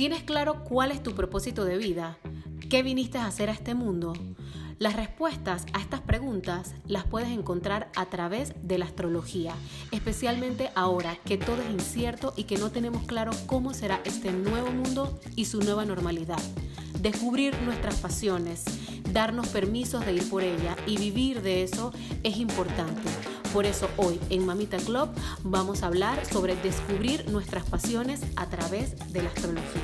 ¿Tienes claro cuál es tu propósito de vida? ¿Qué viniste a hacer a este mundo? Las respuestas a estas preguntas las puedes encontrar a través de la astrología, especialmente ahora que todo es incierto y que no tenemos claro cómo será este nuevo mundo y su nueva normalidad. Descubrir nuestras pasiones, darnos permisos de ir por ella y vivir de eso es importante. Por eso hoy en Mamita Club vamos a hablar sobre descubrir nuestras pasiones a través de la astrología.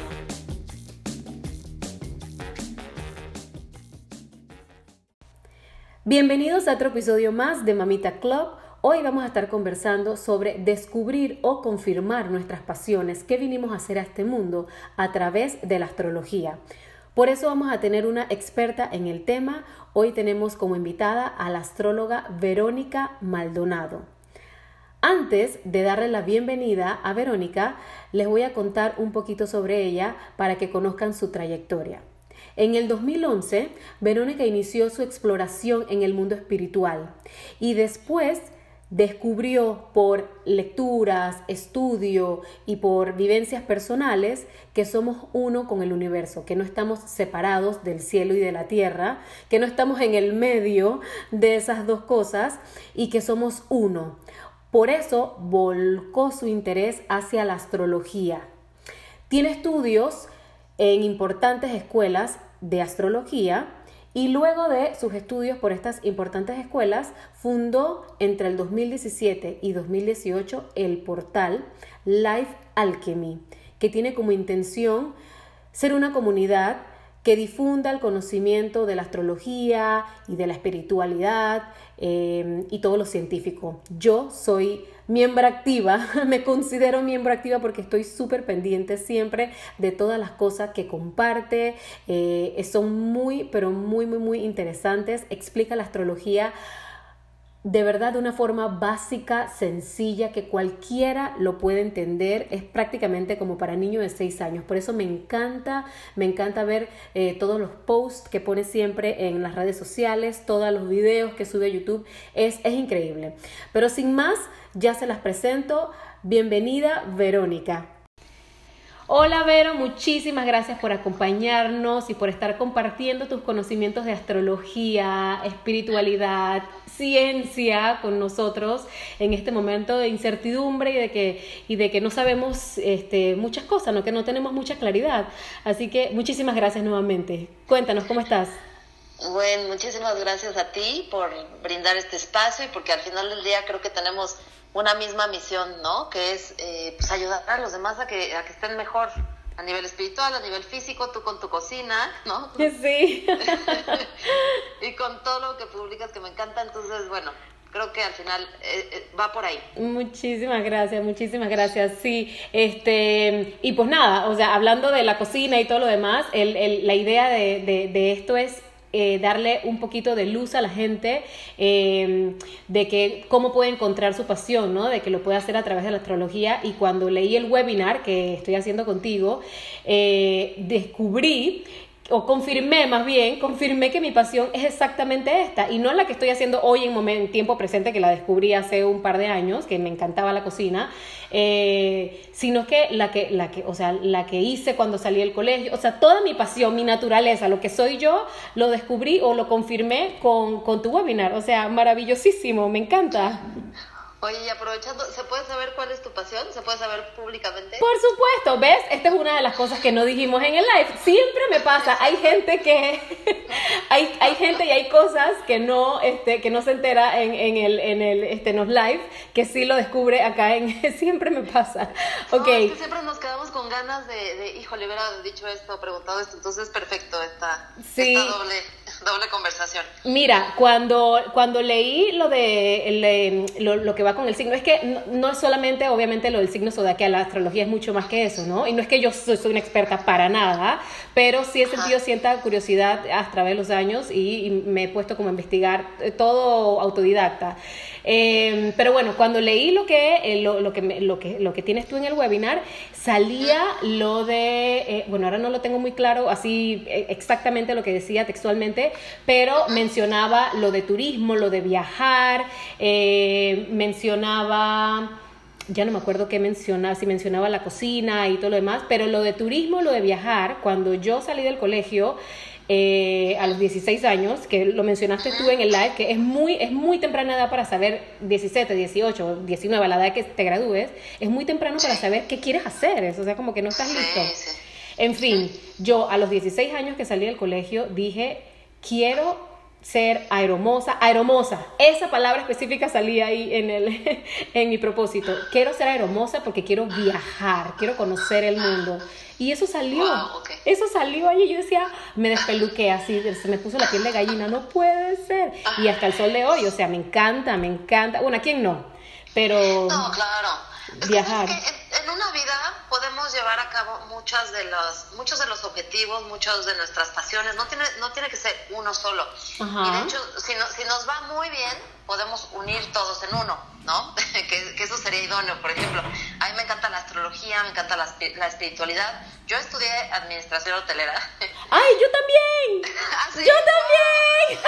Bienvenidos a otro episodio más de Mamita Club. Hoy vamos a estar conversando sobre descubrir o confirmar nuestras pasiones que vinimos a hacer a este mundo a través de la astrología. Por eso vamos a tener una experta en el tema. Hoy tenemos como invitada a la astróloga Verónica Maldonado. Antes de darle la bienvenida a Verónica, les voy a contar un poquito sobre ella para que conozcan su trayectoria. En el 2011, Verónica inició su exploración en el mundo espiritual y después descubrió por lecturas, estudio y por vivencias personales que somos uno con el universo, que no estamos separados del cielo y de la tierra, que no estamos en el medio de esas dos cosas y que somos uno. Por eso volcó su interés hacia la astrología. Tiene estudios en importantes escuelas de astrología y luego de sus estudios por estas importantes escuelas, fundó entre el 2017 y 2018 el portal Life Alchemy, que tiene como intención ser una comunidad que difunda el conocimiento de la astrología y de la espiritualidad eh, y todo lo científico. Yo soy miembro activa, me considero miembro activa porque estoy súper pendiente siempre de todas las cosas que comparte, eh, son muy, pero muy, muy, muy interesantes, explica la astrología de verdad de una forma básica, sencilla, que cualquiera lo puede entender. Es prácticamente como para niños de 6 años. Por eso me encanta, me encanta ver eh, todos los posts que pone siempre en las redes sociales, todos los videos que sube a YouTube. Es, es increíble. Pero sin más, ya se las presento. Bienvenida, Verónica. Hola Vero, muchísimas gracias por acompañarnos y por estar compartiendo tus conocimientos de astrología, espiritualidad, ciencia con nosotros en este momento de incertidumbre y de que, y de que no sabemos este, muchas cosas, ¿no? que no tenemos mucha claridad. Así que muchísimas gracias nuevamente. Cuéntanos, ¿cómo estás? Bueno, muchísimas gracias a ti por brindar este espacio y porque al final del día creo que tenemos una misma misión, ¿no? Que es eh, pues ayudar a los demás a que, a que estén mejor a nivel espiritual, a nivel físico, tú con tu cocina, ¿no? Sí. y con todo lo que publicas que me encanta, entonces, bueno, creo que al final eh, eh, va por ahí. Muchísimas gracias, muchísimas gracias. Sí, este, y pues nada, o sea, hablando de la cocina y todo lo demás, el, el, la idea de, de, de esto es eh, darle un poquito de luz a la gente em, de que cómo puede encontrar su pasión, ¿no? De que lo puede hacer a través de la astrología. Y cuando leí el webinar que estoy haciendo contigo, eh, descubrí o confirmé más bien, confirmé que mi pasión es exactamente esta y no la que estoy haciendo hoy en, momento, tiempo presente, que la descubrí hace un par de años, que me encantaba la cocina, eh, sino que la que, la que, o sea, la que hice cuando salí del colegio, o sea, toda mi pasión, mi naturaleza, lo que soy yo, lo descubrí o lo confirmé con, con tu webinar, o sea, maravillosísimo, me encanta. Oye, y aprovechando, ¿se puede saber cuál es tu pasión? ¿Se puede saber públicamente? Por supuesto, ¿ves? Esta es una de las cosas que no dijimos en el live. Siempre me pasa, hay gente que hay, hay gente y hay cosas que no este que no se entera en, en el en el este los live, que sí lo descubre acá en siempre me pasa. Okay. es que siempre nos quedamos con ganas de, de híjole, hubiera dicho esto, preguntado esto, entonces perfecto esta, sí. esta doble doble conversación. Mira, cuando, cuando leí lo de lo, lo, que va con el signo, es que no, es solamente, obviamente, lo del signo zodiacal, la astrología es mucho más que eso, ¿no? Y no es que yo soy, soy una experta para nada, pero sí he sentido cierta curiosidad a través de los años y, y me he puesto como a investigar eh, todo autodidacta. Eh, pero bueno, cuando leí lo que, eh, lo, lo, que lo, que, lo que tienes tú en el webinar, salía lo de, eh, bueno, ahora no lo tengo muy claro así eh, exactamente lo que decía textualmente, pero mencionaba lo de turismo, lo de viajar, mencionaba ya no me acuerdo qué mencionaba, si mencionaba la cocina y todo lo demás, pero lo de turismo, lo de viajar, cuando yo salí del colegio, eh, a los 16 años, que lo mencionaste tú en el live, que es muy, es muy temprana edad para saber, 17, 18, 19, a la edad que te gradúes, es muy temprano para saber qué quieres hacer, o sea, como que no estás listo. En fin, yo a los 16 años que salí del colegio dije, quiero ser aeromosa, aeromosa, esa palabra específica salía ahí en, el, en mi propósito. Quiero ser aeromosa porque quiero viajar, quiero conocer el mundo. Y eso salió, eso salió ahí. Yo decía, me despeluqué así, se me puso la piel de gallina, no puede ser. Y hasta el sol de hoy, o sea, me encanta, me encanta. Bueno, ¿a quién no? Pero. No, claro. Viajar. en una vida podemos llevar a cabo muchas de los, muchos de los objetivos, muchos de nuestras pasiones. No tiene, no tiene que ser uno solo. Y de hecho, si, si nos va muy bien, podemos unir todos en uno, ¿no? que, que, eso sería idóneo. Por ejemplo, a mí me encanta la astrología, me encanta la, la espiritualidad. Yo estudié administración hotelera. ¡Ay, yo también! ¿Ah, ¡Yo también!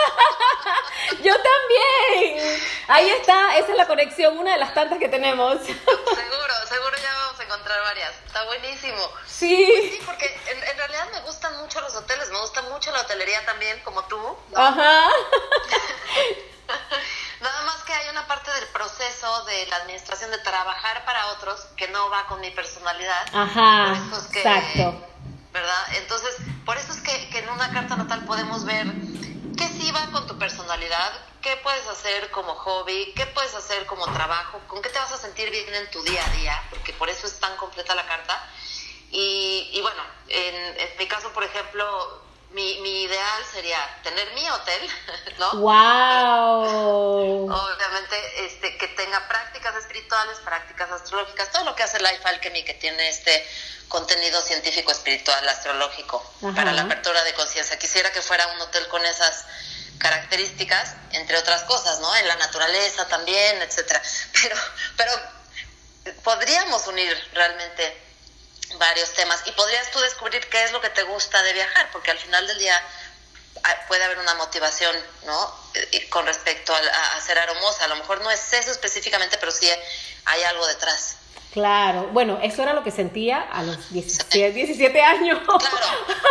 ¡Yo también! Ahí está, esa es la conexión, una de las tantas que tenemos. seguro, seguro ya vamos a encontrar varias. Está buenísimo. Sí. Pues sí, porque en, en, realidad me gustan mucho los hoteles, me gusta mucho la hotelería también, como tú. ¿no? Ajá. Nada más que hay una parte del proceso de la administración de trabajar para otros que no va con mi personalidad. Ajá. exacto. ¿Verdad? Entonces, por eso es que, que en una carta natal podemos ver qué sí va con tu personalidad, qué puedes hacer como hobby, qué puedes hacer como trabajo, con qué te vas a sentir bien en tu día a día, porque por eso es tan completa la carta. Y, y bueno, en, en mi caso, por ejemplo, mi, mi ideal sería tener mi hotel, ¿no? ¡Wow! Obviamente, este, que tenga prácticas espirituales, prácticas astrológicas, todo lo que hace Life Alchemy, que tiene este contenido científico, espiritual, astrológico, para la apertura de conciencia. Quisiera que fuera un hotel con esas características, entre otras cosas, ¿no? En la naturaleza también, etcétera. Pero, pero podríamos unir realmente varios temas y podrías tú descubrir qué es lo que te gusta de viajar, porque al final del día ah, puede haber una motivación, ¿no? Con respecto a, a, ser aromosa. A lo mejor no es eso específicamente, pero sí hay algo detrás. Claro, bueno, eso era lo que sentía a los 17, 17 años. Claro.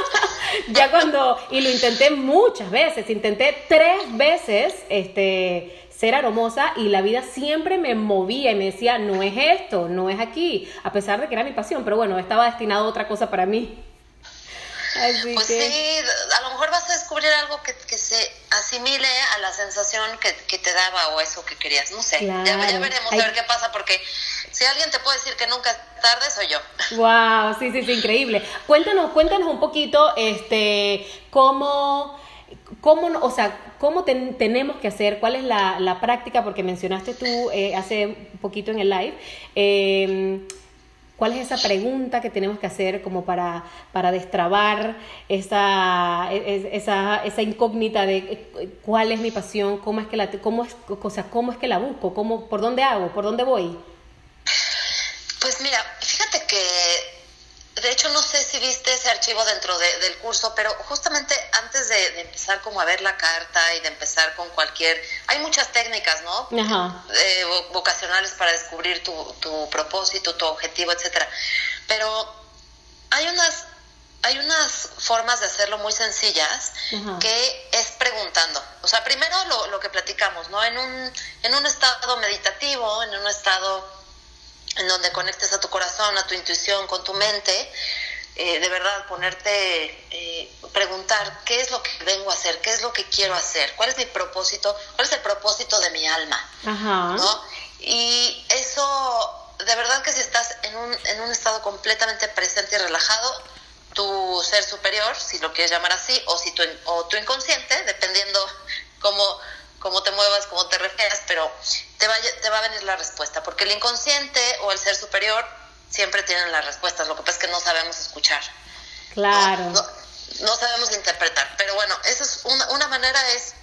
ya cuando, y lo intenté muchas veces, intenté tres veces, este, ser aromosa y la vida siempre me movía y me decía, no es esto, no es aquí, a pesar de que era mi pasión, pero bueno, estaba destinado a otra cosa para mí. pues sí, a lo mejor vas a descubrir algo que, que se asimile a la sensación que, que, te daba o eso que querías, no sé, ya, ya, veremos a ver qué pasa, porque si alguien te puede decir que nunca es tarde, soy yo. Wow, sí, sí, sí, increíble. Cuéntanos, cuéntanos un poquito, este, cómo ¿Cómo, o sea, cómo tenemos que hacer? ¿Cuál es la, la práctica? Porque mencionaste tú eh, hace un poquito en el live. Eh, ¿Cuál es esa pregunta que tenemos que hacer como para, para destrabar esa, esa, esa incógnita de eh, cuál es mi pasión, cómo es que la, cómo es, o sea, cómo es que la busco, cómo, por dónde hago, por dónde voy? Pues mira, fíjate que de hecho, no viste ese archivo dentro del curso, pero justamente antes de, empezar como a ver la carta y de empezar con cualquier... Hay muchas técnicas, ¿no? Eh, vocacionales para descubrir tu, tu propósito, tu objetivo, etcétera. Pero hay unas hay unas formas de hacerlo muy sencillas que es preguntando. O sea, primero lo, lo que platicamos, ¿no? En un, en un estado meditativo, en un estado en donde conectes a tu corazón, a tu intuición, con tu mente, eh, de verdad ponerte, eh, preguntar qué es lo que vengo a hacer, qué es lo que quiero hacer, cuál es mi propósito, cuál es el propósito de mi alma. ¿no? Y eso, de verdad que si estás en un, en un estado completamente presente y relajado, tu ser superior, si lo quieres llamar así, o, si tu, o tu inconsciente, dependiendo cómo cómo te muevas, cómo te refieras, pero te va, te va a venir la respuesta, porque el inconsciente o el ser superior siempre tienen las respuestas, lo que pasa es que no sabemos escuchar. Claro. No, sabemos interpretar, pero bueno, esa es una, una manera es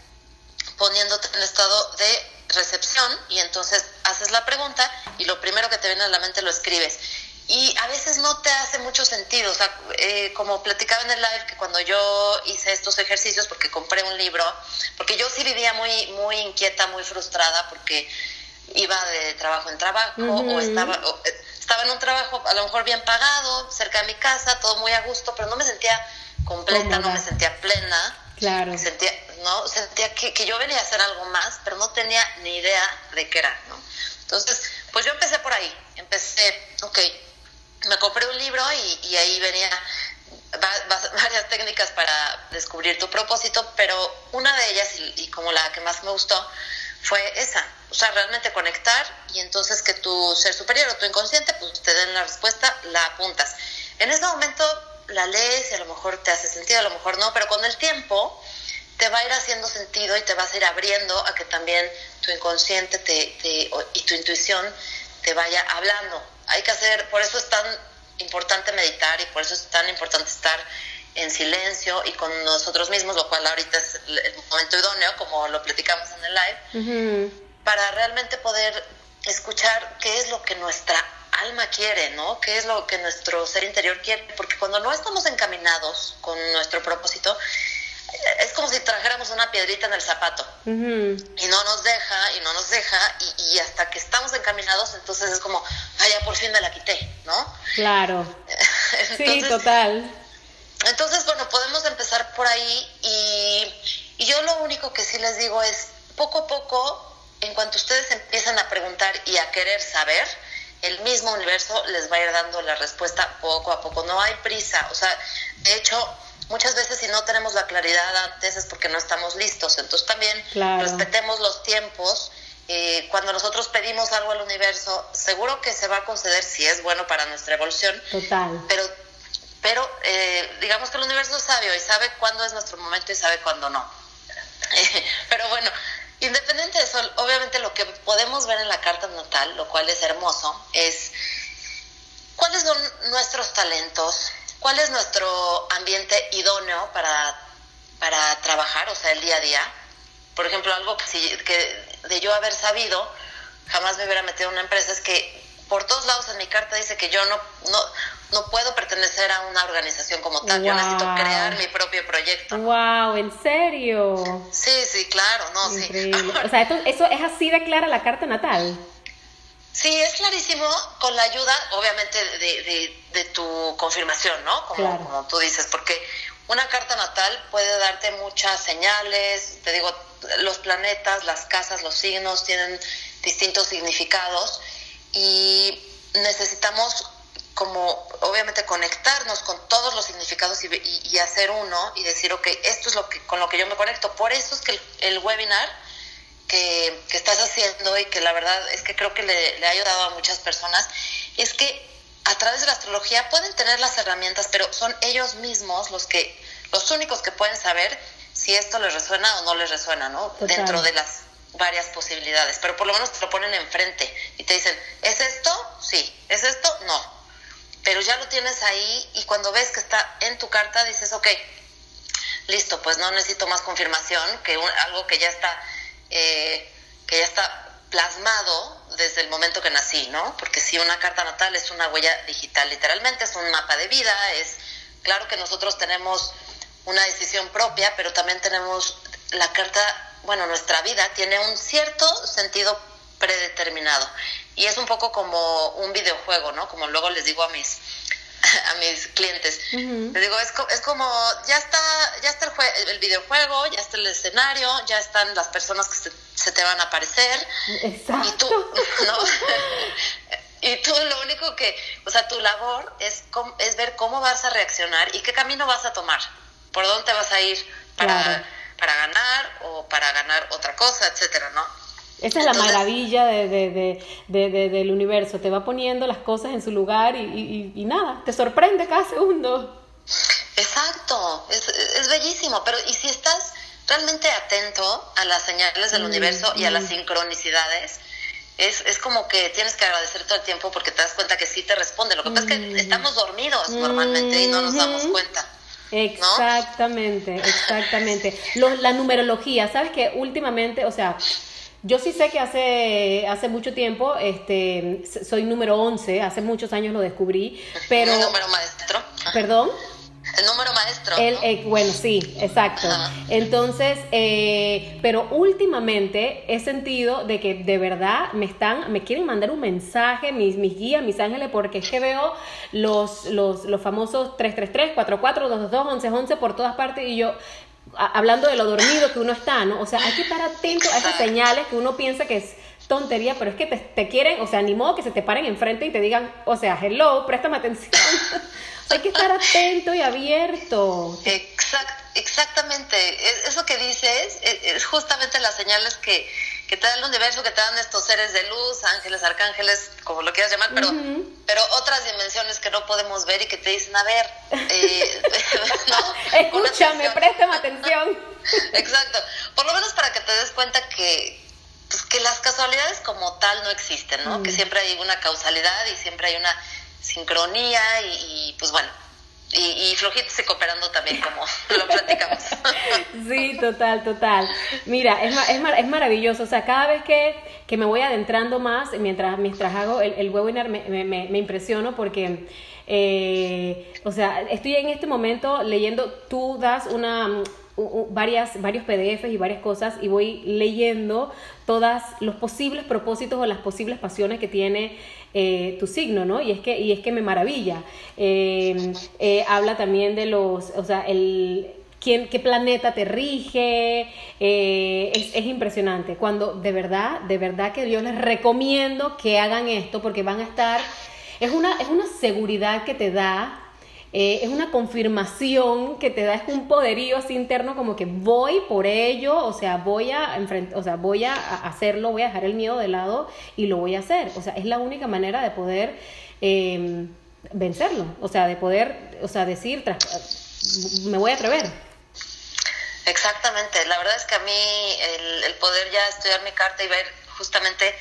poniéndote en estado de recepción y entonces haces la pregunta y lo primero que te viene a la mente lo escribes y a veces no te hace mucho sentido, o sea, eh, como platicaba en el live que cuando yo hice estos ejercicios, porque compré un libro, porque yo sí vivía muy, muy inquieta, muy frustrada, porque iba de trabajo en trabajo o estaba eh, estaba en un trabajo a lo mejor bien pagado, cerca de mi casa, todo muy a gusto, pero no me sentía completa, no me sentía plena. Claro. Sentía, ¿no? Sentía que, que, yo venía a hacer algo más, pero no tenía ni idea de qué era, ¿no? Entonces, pues yo empecé por ahí. Empecé, ok, me compré un libro y, y ahí venía varias técnicas para descubrir tu propósito, pero una de ellas, y, y como la que más me gustó, fue esa, o sea, realmente conectar y entonces que tu ser superior o tu inconsciente pues te den la respuesta, la apuntas. En ese momento la lees y a lo mejor te hace sentido, a lo mejor no, pero con el tiempo te va a ir haciendo sentido y te vas a ir abriendo a que también tu inconsciente te, te, y tu intuición te vaya hablando. Hay que hacer, por eso es tan importante meditar y por eso es tan importante estar en silencio y con nosotros mismos, lo cual ahorita es el momento idóneo, como lo platicamos en el live, para realmente poder escuchar qué es lo que nuestra alma quiere, ¿no? ¿Qué es lo que nuestro ser interior quiere? Porque cuando no estamos encaminados con nuestro propósito, es como si trajéramos una piedrita en el zapato y no nos deja y no nos deja y, y, hasta que estamos encaminados entonces es como, vaya, por fin me la quité, ¿no? Claro. sí, total. Entonces, bueno, podemos empezar por ahí y, y yo lo único que sí les digo es, poco a poco, en cuanto ustedes empiezan a preguntar y a querer saber, el mismo universo les va a ir dando la respuesta poco a poco. No hay prisa. O sea, de hecho, muchas veces si no tenemos la claridad antes es porque no estamos listos. Entonces también respetemos los tiempos. Eh, cuando nosotros pedimos algo al universo, seguro que se va a conceder si es bueno para nuestra evolución. Total. Pero pero eh, digamos que el universo es sabio y sabe cuándo es nuestro momento y sabe cuándo no. pero bueno, independiente de eso, obviamente lo que podemos ver en la carta natal, lo cual es hermoso, es cuáles son nuestros talentos, cuál es nuestro ambiente idóneo para, para trabajar, o sea, el día a día. Por ejemplo, algo que, si, que de yo haber sabido, jamás me hubiera metido en una empresa, es que por todos lados en mi carta dice que yo no, no puedo pertenecer a una organización como tal, yo necesito crear mi propio proyecto. Wow, ¿en serio? Sí, sí, claro, no, Increíble. O sea, eso es así de clara la carta natal. Sí, es clarísimo con la ayuda, obviamente, de, de, tu confirmación, ¿no? Como, como tú dices, porque una carta natal puede darte muchas señales, te digo, los planetas, las casas, los signos tienen distintos significados y necesitamos como obviamente conectarnos con todos los significados y, hacer uno y decir, ok, esto es lo que, con lo que yo me conecto. Por eso es que el, webinar que, estás haciendo y que la verdad es que creo que le, ha ayudado a muchas personas, es que a través de la astrología pueden tener las herramientas, pero son ellos mismos los que, los únicos que pueden saber si esto les resuena o no les resuena, ¿no? Dentro de las varias posibilidades, pero por lo menos te lo ponen enfrente y te dicen, ¿es esto? Sí, ¿es esto? No. Pero ya lo tienes ahí y cuando ves que está en tu carta dices, ok, listo, pues no necesito más confirmación, que algo que ya está, eh, que ya está plasmado desde el momento que nací, ¿no? Porque si una carta natal es una huella digital, literalmente es un mapa de vida, es claro que nosotros tenemos una decisión propia, pero también tenemos la carta bueno, nuestra vida tiene un cierto sentido predeterminado. Y es un poco como un videojuego, ¿no? Como luego les digo a mis a mis clientes. Les digo, es, es, como, ya está, ya está el, el, videojuego, ya está el escenario, ya están las personas que se, te van a aparecer. Exacto. Y tú, ¿no? y tú lo único que, o sea, tu labor es, es ver cómo vas a reaccionar y qué camino vas a tomar, por dónde vas a ir para para ganar o para ganar otra cosa, etcétera, ¿no? Esa es la maravilla de, de, de, del universo, te va poniendo las cosas en su lugar y, y, nada, te sorprende cada segundo. Exacto, es, es, bellísimo, pero ¿y si estás realmente atento a las señales del mm, universo y a las mm. sincronicidades? Es, es como que tienes que agradecer todo el tiempo porque te das cuenta que sí te responde. Lo que pasa es que mm. estamos dormidos normalmente y no nos damos cuenta. Exactamente, exactamente. la numerología, ¿sabes que Últimamente, o sea, yo sí sé que hace, hace mucho tiempo este, soy número 11, hace muchos años lo descubrí, pero... ¿Un número maestro? ¿Perdón? El número maestro. El, eh, bueno, sí, exacto. Entonces, eh, pero últimamente he sentido de que de verdad me están, me quieren mandar un mensaje, mis, mis guías, mis ángeles, porque es que veo los, los, los famosos 333, 44, 222, 1111 por todas partes y yo, hablando de lo dormido que uno está, ¿no? O sea, hay que estar atento a esas señales que uno piensa que es tontería, pero es que te, quieren, o sea, ni modo que se te paren enfrente y te digan, o sea, hello, préstame atención. Hay que estar atento y abierto. exactamente. Eso que dices es, justamente las señales que, que, te da el universo, que te dan estos seres de luz, ángeles, arcángeles, como lo quieras llamar, pero, pero otras dimensiones que no podemos ver y que te dicen, a ver, eh, escúchame, préstame atención. Exacto. Por lo menos para que te des cuenta que, pues, que las casualidades como tal no existen, ¿no? Que siempre hay una causalidad y siempre hay una sincronía y, pues bueno, y, y, flojitos y cooperando también, como lo platicamos. Sí, total, total. Mira, es, es, es maravilloso. O sea, cada vez que, que, me voy adentrando más, mientras, mientras hago el, el webinar, me, me, me impresiono porque, eh, o sea, estoy en este momento leyendo, tú das una varias, varios PDFs y varias cosas y voy leyendo todos los posibles propósitos o las posibles pasiones que tiene eh, tu signo, ¿no? Y es que, y es que me maravilla. Em, eh, habla también de los, o sea, el quién, qué planeta te rige, eh, es, es, impresionante. Cuando de verdad, de verdad que yo les recomiendo que hagan esto porque van a estar, es una, es una seguridad que te da eh, es una confirmación que te da, es un poderío así interno como que voy por ello, o sea, voy a o sea, voy a hacerlo, voy a dejar el miedo de lado y lo voy a hacer. O sea, es la única manera de poder em, vencerlo, o sea, de poder, o sea, decir, me voy a atrever. Exactamente, la verdad es que a mí el, el poder ya estudiar mi carta y ver justamente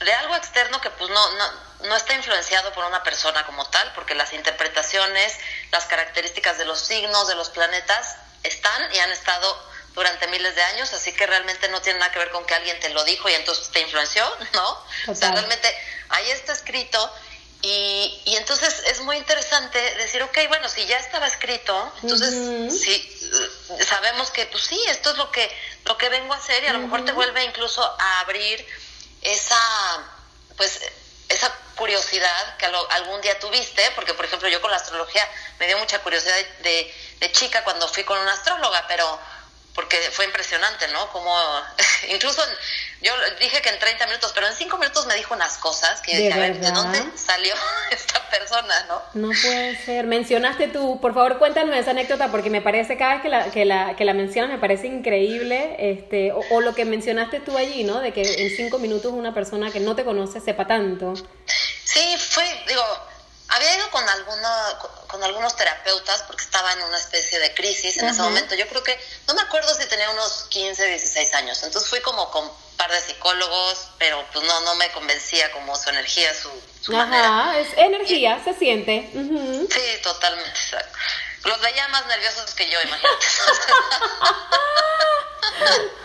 de algo externo que pues no, no, no está influenciado por una persona como tal, porque las interpretaciones, las características de los signos, de los planetas, están y han estado durante miles de años, así que realmente no tiene nada que ver con que alguien te lo dijo y entonces te influenció, ¿no? O sea, realmente ahí está escrito y, y, entonces es muy interesante decir, ok, bueno, si ya estaba escrito, entonces sí, sabemos que pues sí, esto es lo que, lo que vengo a hacer y a lo mejor te vuelve incluso a abrir esa, pues, esa curiosidad que algún día tuviste, porque por ejemplo yo con la astrología me dio mucha curiosidad de, de chica cuando fui con una astróloga, pero porque fue impresionante, ¿no? Como incluso yo dije que en 30 minutos, pero en 5 minutos me dijo unas cosas que ¿De, ¿de dónde salió esta persona, no? No puede ser. Mencionaste tú, por favor, cuéntanos esa anécdota porque me parece cada vez que la que la que la mencionas me parece increíble, este o, o lo que mencionaste tú allí, ¿no? De que en 5 minutos una persona que no te conoce sepa tanto. Sí, fue, digo, había ido con, alguna, con, algunos terapeutas porque estaba en una especie de crisis en ese momento. Yo creo que, no me acuerdo si tenía unos 15, 16 años. Entonces fui como con un par de psicólogos, pero pues no, no me convencía como su energía, su, su Ajá, es energía, se siente. Sí, totalmente. Los veía más nerviosos que yo, imagínate.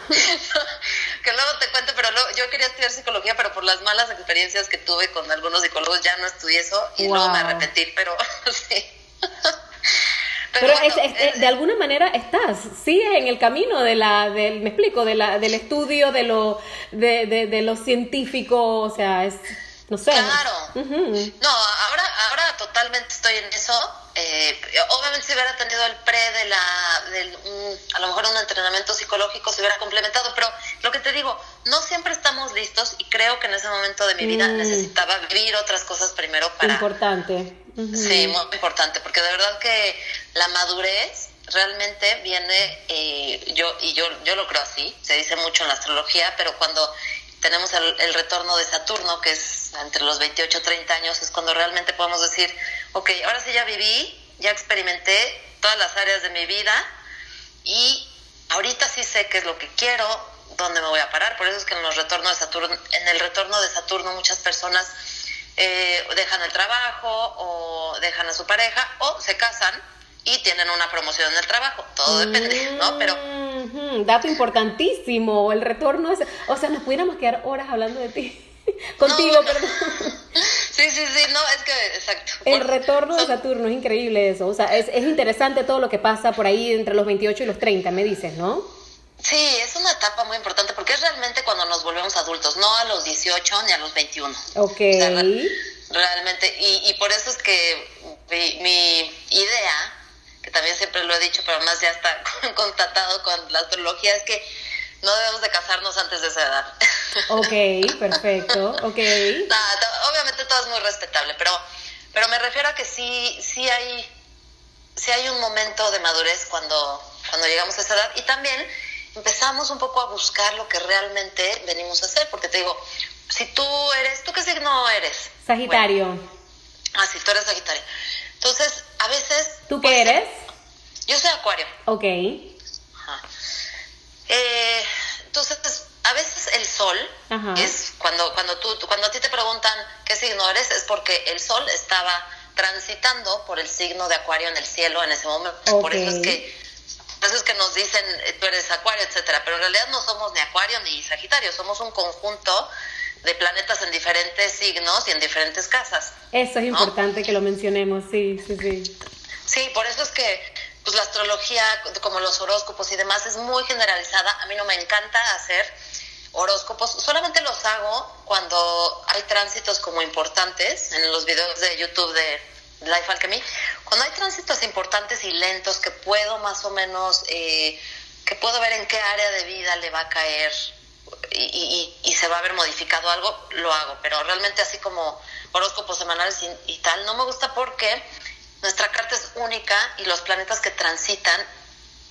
que luego te cuento, pero yo quería estudiar psicología, pero por las malas experiencias que tuve con algunos psicólogos ya no estudié eso y luego me arrepentí, pero sí. Pero, de alguna manera estás, sigues en el camino de la, del, me explico, de la, del estudio de lo, de, de, de lo científico, o sea, es, no sé. Claro. No, ahora, ahora totalmente estoy en eso. Eh, obviamente si hubiera tenido el pre de la, del, a lo mejor un entrenamiento psicológico se hubiera complementado, pero lo que te digo, no siempre estamos listos y creo que en ese momento de mi vida mm. necesitaba vivir otras cosas primero para... Importante. Sí, muy importante, porque de verdad que la madurez realmente viene, eh, yo y yo, yo lo creo así, se dice mucho en la astrología, pero cuando tenemos el, el, retorno de Saturno, que es entre los 28 y 30 años, es cuando realmente podemos decir, ok, ahora sí ya viví, ya experimenté todas las áreas de mi vida y ahorita sí sé qué es lo que quiero, dónde me voy a parar. Por eso es que en, los retornos de Saturno, en el retorno de Saturno muchas personas eh, dejan el trabajo o dejan a su pareja o se casan y tienen una promoción en el trabajo. Todo depende, ¿no? Pero... Dato importantísimo, el retorno es... O sea, nos pudiéramos quedar horas hablando de ti. Contigo, perdón. Sí, sí, sí, no, es que, exacto. El retorno de Saturno, es increíble eso. O sea, es, es interesante todo lo que pasa por ahí entre los 28 y los 30, me dices, ¿no? Sí, es una etapa muy importante porque es realmente cuando nos volvemos adultos, no a los 18 ni a los 21. Ok. realmente, y, y, por eso es que mi, mi, idea, que también siempre lo he dicho, pero además ya está constatado con la astrología, es que no debemos de casarnos antes de esa edad. Ok, perfecto, ok. obviamente todo es muy respetable, pero, pero me refiero a que sí, sí hay, sí hay un momento de madurez cuando, cuando llegamos a esa edad y también empezamos un poco a buscar lo que realmente venimos a hacer, porque te digo, si tú eres, ¿tú qué signo eres? Sagitario. ah, sí, tú eres Sagitario. Entonces, a veces... ¿Tú qué eres? Yo soy Acuario. Ok. Eh, entonces, a veces el sol es cuando cuando tú cuando a ti te preguntan qué signo eres es porque el sol estaba transitando por el signo de Acuario en el cielo en ese momento. Por eso es que por eso es que nos dicen, eh, tú eres Acuario, etcétera, pero en realidad no somos ni Acuario ni Sagitario, somos un conjunto de planetas en diferentes signos y en diferentes casas. Eso es importante que lo mencionemos, sí, sí, sí. Sí, por eso es que pues la astrología, como los horóscopos y demás, es muy generalizada. A mí no me encanta hacer horóscopos, solamente los hago cuando hay tránsitos como importantes en los videos de YouTube de Life Alchemy, cuando hay tránsitos importantes y lentos que puedo más o menos, eh, que puedo ver en qué área de vida le va a caer y, y, se va a ver modificado algo, lo hago. Pero realmente así como horóscopos semanales y, tal, no me gusta porque nuestra carta es única y los planetas que transitan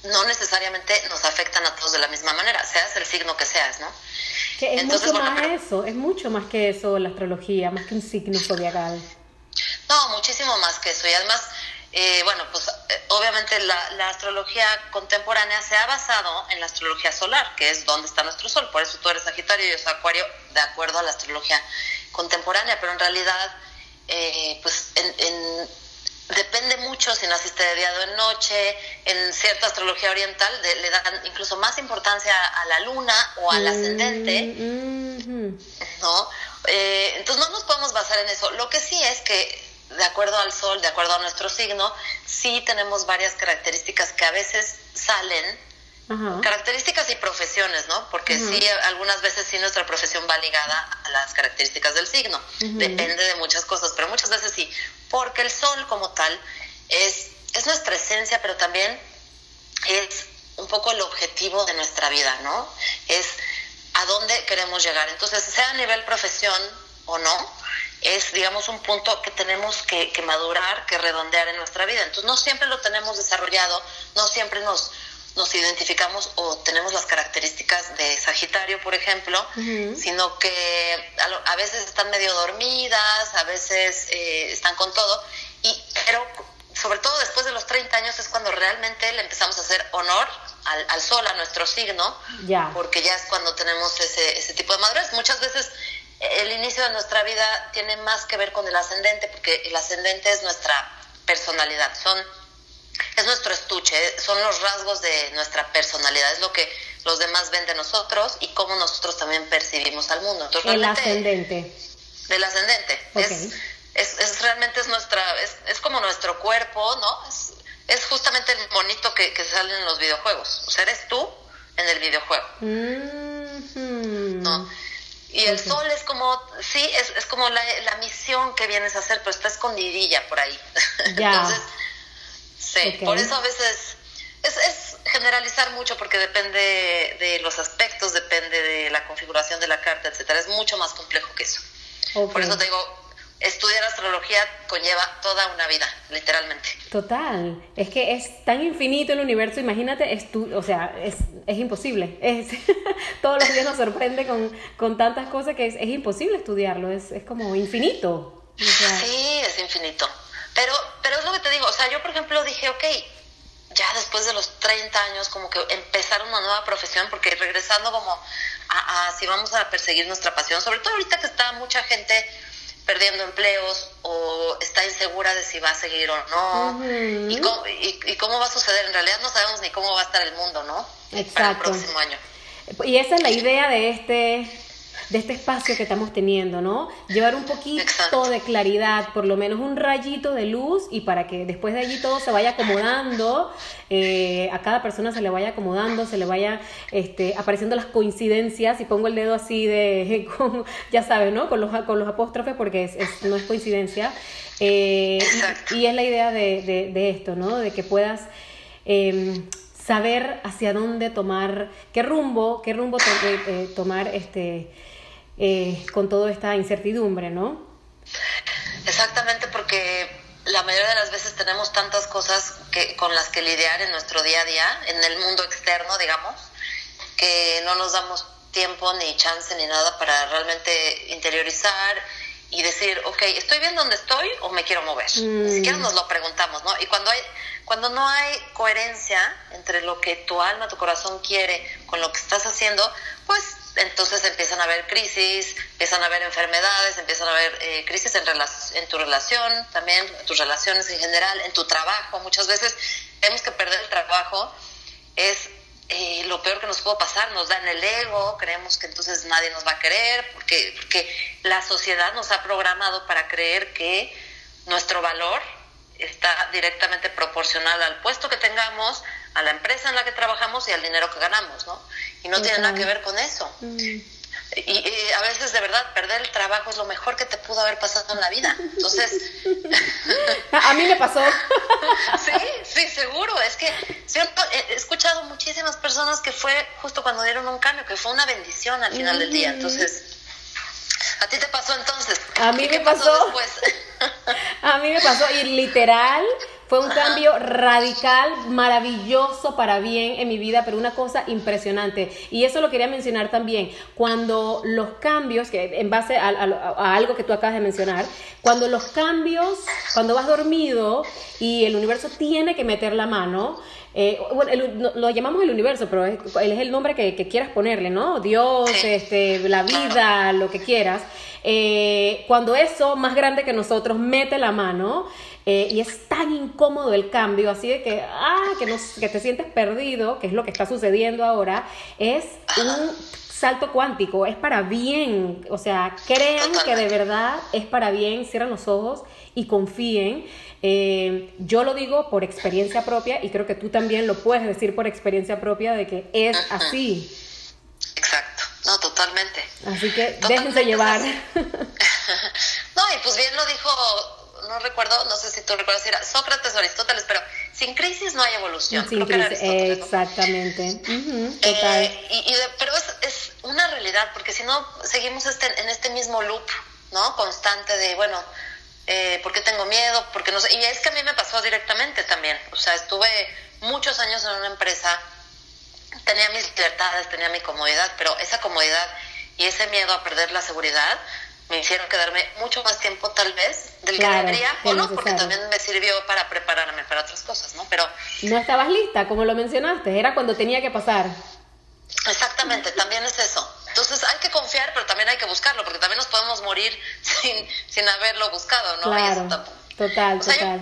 no necesariamente nos afectan a todos de la misma manera, seas el signo que seas, ¿no? Que es mucho más eso, es mucho más que eso la astrología, más que un signo zodiacal. No, muchísimo más que eso. Y además, eh, bueno, pues eh, obviamente la, astrología contemporánea se ha basado en la astrología solar, que es donde está nuestro sol. Por eso tú eres Sagitario y yo soy Acuario, de acuerdo a la astrología contemporánea. Pero en realidad, eh, pues depende mucho si naciste de día o de noche. En cierta astrología oriental le dan incluso más importancia a la luna o al ascendente, mm, ¿no? entonces no nos podemos basar en eso. Lo que sí es que de acuerdo al sol, de acuerdo a nuestro signo, sí tenemos varias características que a veces salen, características y profesiones, ¿no? Porque sí, algunas veces sí nuestra profesión va ligada a las características del signo, depende de muchas cosas, pero muchas veces sí, porque el sol como tal es, es nuestra esencia, pero también es un poco el objetivo de nuestra vida, ¿no? Es a dónde queremos llegar. Entonces, sea a nivel profesión o no, es, digamos, un punto que tenemos que, madurar, que redondear en nuestra vida. Entonces, no siempre lo tenemos desarrollado, no siempre nos, nos identificamos o tenemos las características de Sagitario, por ejemplo, sino que a, veces están medio dormidas, a veces eh, están con todo, y, pero sobre todo después de los 30 años es cuando realmente le empezamos a hacer honor al, al sol, a nuestro signo, porque ya es cuando tenemos ese, ese tipo de madurez. Muchas veces el inicio de nuestra vida tiene más que ver con el ascendente, porque el ascendente es nuestra personalidad, son es nuestro estuche, son los rasgos de nuestra personalidad, es lo que los demás ven de nosotros y cómo nosotros también percibimos al mundo. Entonces, el ascendente. Del ascendente. Es, es, realmente es nuestra, es, es, como nuestro cuerpo, ¿no? Es, es justamente el monito que, que, sale en los videojuegos. O sea, eres tú en el videojuego. ¿No? Y el sol es como, sí, es, es como la, la, misión que vienes a hacer, pero está escondidilla por ahí. Entonces, sí, por eso a veces es, es, generalizar mucho porque depende de los aspectos, depende de la configuración de la carta, etcétera. Es mucho más complejo que eso. Por eso te digo, estudiar astrología conlleva toda una vida, literalmente. Total, es que es tan infinito el universo, imagínate, estu o sea, es, es imposible, es, todos los días nos sorprende con, con tantas cosas que es, es imposible estudiarlo, es, es como infinito. Sí, es infinito, pero, pero es lo que te digo, o sea, yo por ejemplo dije, ok, ya después de los 30 años como que empezar una nueva profesión, porque regresando como a, a si vamos a perseguir nuestra pasión, sobre todo ahorita que está mucha gente perdiendo empleos o está insegura de si va a seguir o no y, cómo, y, cómo va a suceder. En realidad no sabemos ni cómo va a estar el mundo, ¿no? Exacto. Para el próximo año. Y esa es la idea de este de este espacio que estamos teniendo, ¿no? Llevar un poquito de claridad, por lo menos un rayito de luz y para que después de allí todo se vaya acomodando, eh, a cada persona se le vaya acomodando, se le vaya este, apareciendo las coincidencias y pongo el dedo así de, ya sabes, ¿no? Con los, con los apóstrofes porque es, no es coincidencia. Eh, y, es la idea de, de, esto, ¿no? De que puedas... Em, saber hacia dónde tomar, qué rumbo, qué rumbo eh, tomar este, eh, con toda esta incertidumbre, ¿no? Exactamente, porque la mayoría de las veces tenemos tantas cosas que, con las que lidiar en nuestro día a día, en el mundo externo, digamos, que no nos damos tiempo ni chance ni nada para realmente interiorizar y decir, ok, ¿estoy bien donde estoy o me quiero mover? Ni siquiera mm. nos lo preguntamos, ¿no? Y cuando hay cuando no hay coherencia entre lo que tu alma, tu corazón quiere con lo que estás haciendo, pues entonces empiezan a haber crisis, empiezan a haber enfermedades, empiezan a haber eh, crisis en, en tu relación, también tus relaciones en general, en tu trabajo. Muchas veces vemos que perder el trabajo es eh, lo peor que nos puede pasar, nos da en el ego, creemos que entonces nadie nos va a querer, porque, porque la sociedad nos ha programado para creer que nuestro valor está directamente proporcional al puesto que tengamos, a la empresa en la que trabajamos y al dinero que ganamos, ¿no? Y no tiene nada que ver con eso. Mm. Y, a veces de verdad perder el trabajo es lo mejor que te pudo haber pasado en la vida. Entonces... a mí me pasó. sí, sí, seguro. Es que he escuchado muchísimas personas que fue justo cuando dieron un cambio, que fue una bendición al final del día. Entonces... ¿A ti te pasó entonces? A mí me pasó. pasó después? A mí me pasó y literal fue un cambio radical, maravilloso para bien en mi vida, pero una cosa impresionante. Y eso lo quería mencionar también. Cuando los cambios, que en base a, algo que tú acabas de mencionar, cuando los cambios, cuando vas dormido y el universo tiene que meter la mano, eh, bueno, lo llamamos el universo, pero es, es el nombre que, quieras ponerle, ¿no? Dios, este, la vida, lo que quieras. Eh, cuando eso, más grande que nosotros, mete la mano, eh, y es tan incómodo el cambio, así de que, ah, que, que te sientes perdido, que es lo que está sucediendo ahora, es un salto cuántico, es para bien, o sea, crean que de verdad es para bien, cierran los ojos y confíen. Eh, yo lo digo por experiencia propia y creo que tú también lo puedes decir por experiencia propia de que es así. Exacto, no, totalmente. Así que déjense llevar. no, y pues bien lo dijo no recuerdo, no sé si tú recuerdas si era Sócrates o Aristóteles, pero sin crisis no hay evolución. Sin crisis, exactamente. total. Eh, y, pero es, es, una realidad, porque si no, seguimos este, en este mismo loop, ¿no? Constante de, bueno, eh, ¿por qué tengo miedo? Porque no sé. Y es que a mí me pasó directamente también. O sea, estuve muchos años en una empresa, tenía mis libertades, tenía mi comodidad, pero esa comodidad y ese miedo a perder la seguridad me hicieron quedarme mucho más tiempo tal vez del que debería o no, porque también me sirvió para prepararme para otras cosas, ¿no? Pero no estabas lista, como lo mencionaste, era cuando tenía que pasar. Exactamente, también es eso. Entonces hay que confiar, pero también hay que buscarlo, porque también nos podemos morir sin, sin haberlo buscado, ¿no? Claro, total, total.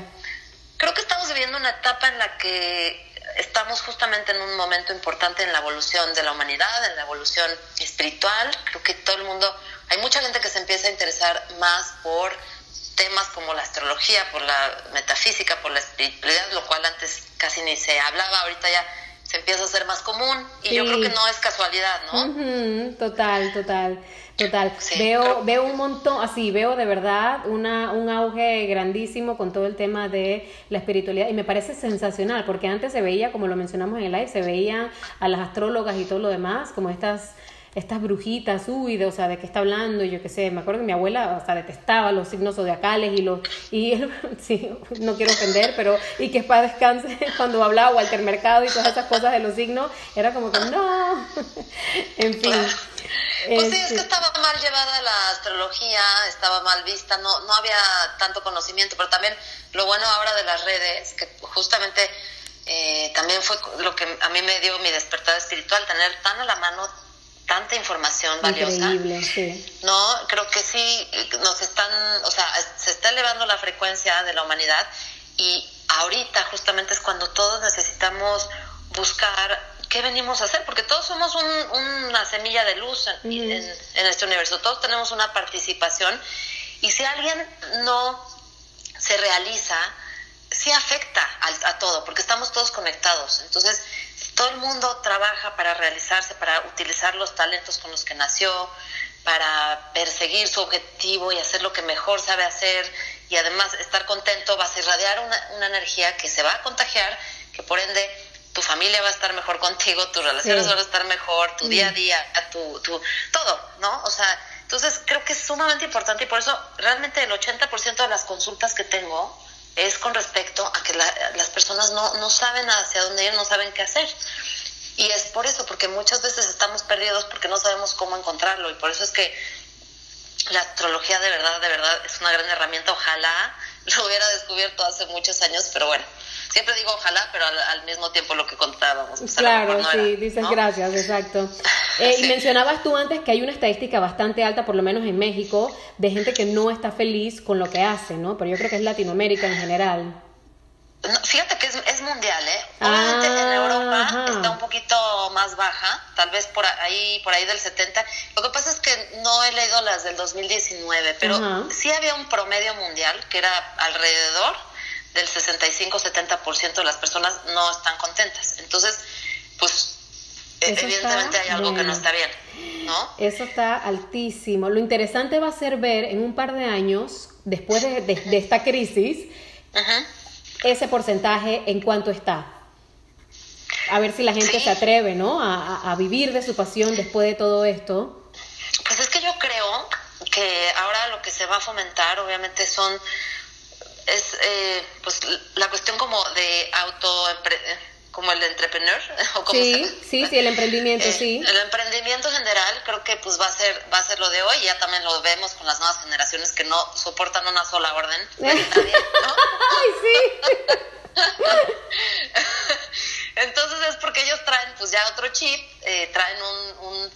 creo que estamos viviendo una etapa en la que estamos justamente en un momento importante en la evolución de la humanidad, en la evolución espiritual. Creo que todo el mundo hay mucha gente que se empieza a interesar más por temas como la astrología, por la metafísica, por la espiritualidad, lo cual antes casi ni se hablaba, ahorita ya se empieza a hacer más común y yo creo que no es casualidad, ¿no? total, total. Total, veo, veo un montón, así, veo de verdad una, un auge grandísimo con todo el tema de la espiritualidad y me parece sensacional porque antes se veía, como lo mencionamos en el live, se veían a las astrólogas y todo lo demás como estas estas brujitas, uy, de, o sea, de qué está hablando, yo qué sé, me acuerdo que mi abuela, o sea, detestaba los signos zodiacales y los, y sí, no quiero ofender, pero, y que es para descanse, cuando hablaba Walter Mercado y todas esas cosas de los signos, era como que no, en fin. Pues sí, es que este estaba mal llevada la astrología, estaba mal vista, no, no había tanto conocimiento, pero también lo bueno ahora de las redes, que justamente eh, también fue lo que a mí me dio mi despertar espiritual, tener tan a la mano tanta información valiosa. No, creo que sí nos están, o sea, se está elevando la frecuencia de la humanidad y ahorita justamente es cuando todos necesitamos buscar qué venimos a hacer, porque todos somos una semilla de luz en, en, este universo, todos tenemos una participación y si alguien no se realiza, sí afecta a, a todo, porque estamos todos conectados. Entonces, todo el mundo trabaja para realizarse, para utilizar los talentos con los que nació, para perseguir su objetivo y hacer lo que mejor sabe hacer. Y además estar contento, vas a irradiar una, una energía que se va a contagiar, que por ende tu familia va a estar mejor contigo, tus relaciones van a estar mejor, tu día a día, tu, tu, todo, ¿no? O sea, entonces creo que es sumamente importante y por eso realmente el 80% de las consultas que tengo es con respecto a que las personas no, no saben hacia dónde ir, no saben qué hacer. Y es por eso, porque muchas veces estamos perdidos porque no sabemos cómo encontrarlo. Y por eso es que la astrología de verdad, de verdad es una gran herramienta. Ojalá lo hubiera descubierto hace muchos años, pero bueno, siempre digo ojalá, pero al, mismo tiempo lo que contábamos. Pues, claro, sí, dices gracias, exacto. Eh, Y mencionabas tú antes que hay una estadística bastante alta, por lo menos en México, de gente que no está feliz con lo que hace, ¿no? Pero yo creo que es Latinoamérica en general. fíjate que es, mundial, ¿eh? Obviamente en ah, Europa está un poquito más baja, tal vez por ahí, por ahí del 70. Lo que pasa es que no he leído las del 2019, pero sí había un promedio mundial que era alrededor del 65-70% de las personas no están contentas. Entonces, pues evidentemente hay algo que no está bien, ¿no? Eso está altísimo. Lo interesante va a ser ver en un par de años, después de, esta crisis, ese porcentaje en cuánto está. A ver si la gente se atreve, ¿no? A, a vivir de su pasión después de todo esto. Pues es que yo creo que ahora lo que se va a fomentar, obviamente, son es eh, pues la cuestión como de auto como el entrepreneur o sí sí sí el emprendimiento eh, sí. el emprendimiento general creo que pues va a ser va a ser lo de hoy ya también lo vemos con las nuevas generaciones que no soportan una sola orden. Ay, sí. Entonces es porque ellos traen pues ya otro chip eh, traen un, un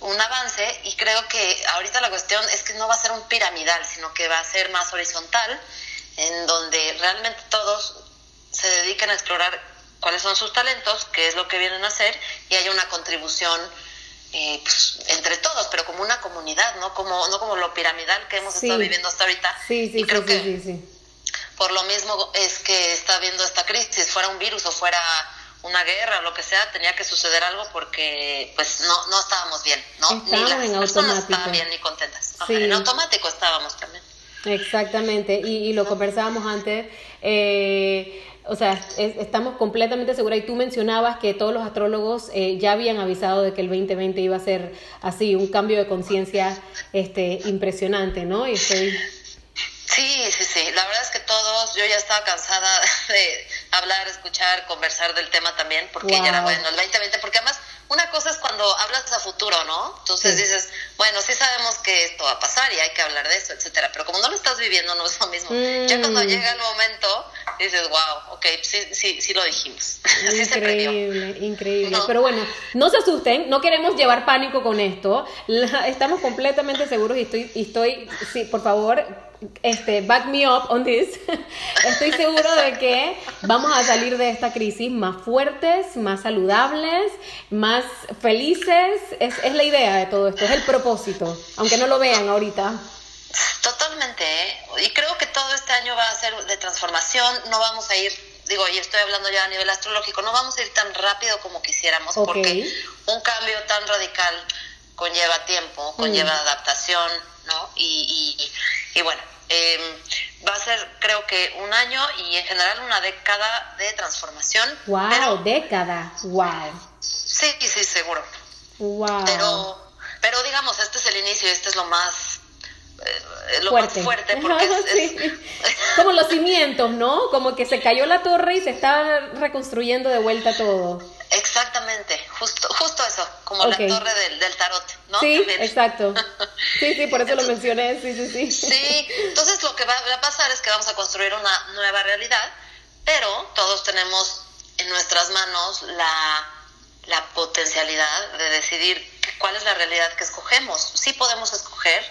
un avance y creo que ahorita la cuestión es que no va a ser un piramidal, sino que va a ser más horizontal en donde realmente todos se dedican a explorar cuáles son sus talentos, qué es lo que vienen a hacer y hay una contribución eh, pues, entre todos, pero como una comunidad, no como no como lo piramidal que hemos estado viviendo hasta ahorita. Sí, sí, y creo que por lo mismo es que está viendo esta crisis, fuera un virus o fuera una guerra o lo que sea, tenía que suceder algo porque pues no, no estábamos bien, ¿no? ni las personas estaban bien ni contentas. En automático estábamos también. Exactamente, y, lo conversábamos antes. Eh, o sea, estamos completamente seguras. Y tú mencionabas que todos los astrólogos eh, ya habían avisado de que el 2020 iba a ser así, un cambio de conciencia este, impresionante, ¿no? Y estoy... Sí, sí, sí. La verdad es que todos, yo ya estaba cansada de hablar, escuchar, conversar del tema también, porque ya era bueno el 2020, porque además una cosa es cuando hablas a futuro, ¿no? Entonces dices, bueno, sí sabemos que esto va a pasar y hay que hablar de eso, etcétera, pero como no lo estás viviendo no es lo mismo. Ya cuando mm. llega el momento dices, wow, ok, sí, sí, sí lo dijimos. Increíble, increíble. Pero bueno, no se asusten, no queremos llevar pánico con esto. estamos completamente seguros y estoy, y estoy, sí, por favor, este, back me up on this. Estoy seguro de que vamos a salir de esta crisis más fuertes, más saludables, más felices. Es, es la idea de todo esto, es el propósito, aunque no lo vean ahorita. Totalmente, ¿eh? y creo que todo este año va a ser de transformación, no vamos a ir, digo, y estoy hablando ya a nivel astrológico, no vamos a ir tan rápido como quisiéramos, porque un cambio tan radical conlleva tiempo, conlleva mm. adaptación, ¿no? Y, y, y bueno, Em, va a ser creo que un año y en general una década de transformación. ¡Wow! década, wow. Sí, sí, seguro. Wow. Pero, pero digamos, este es el inicio, este es lo más eh, lo fuerte. más fuerte porque es, como los cimientos, ¿no? Como que se cayó la torre y se está reconstruyendo de vuelta todo. Exactamente, justo, justo eso, como la torre del, del, tarot, ¿no? Sí, exacto. Sí, sí, por eso lo mencioné, sí, sí, sí. Sí, entonces lo que va a pasar es que vamos a construir una nueva realidad, pero todos tenemos en nuestras manos la, la potencialidad de decidir cuál es la realidad que escogemos. Sí podemos escoger,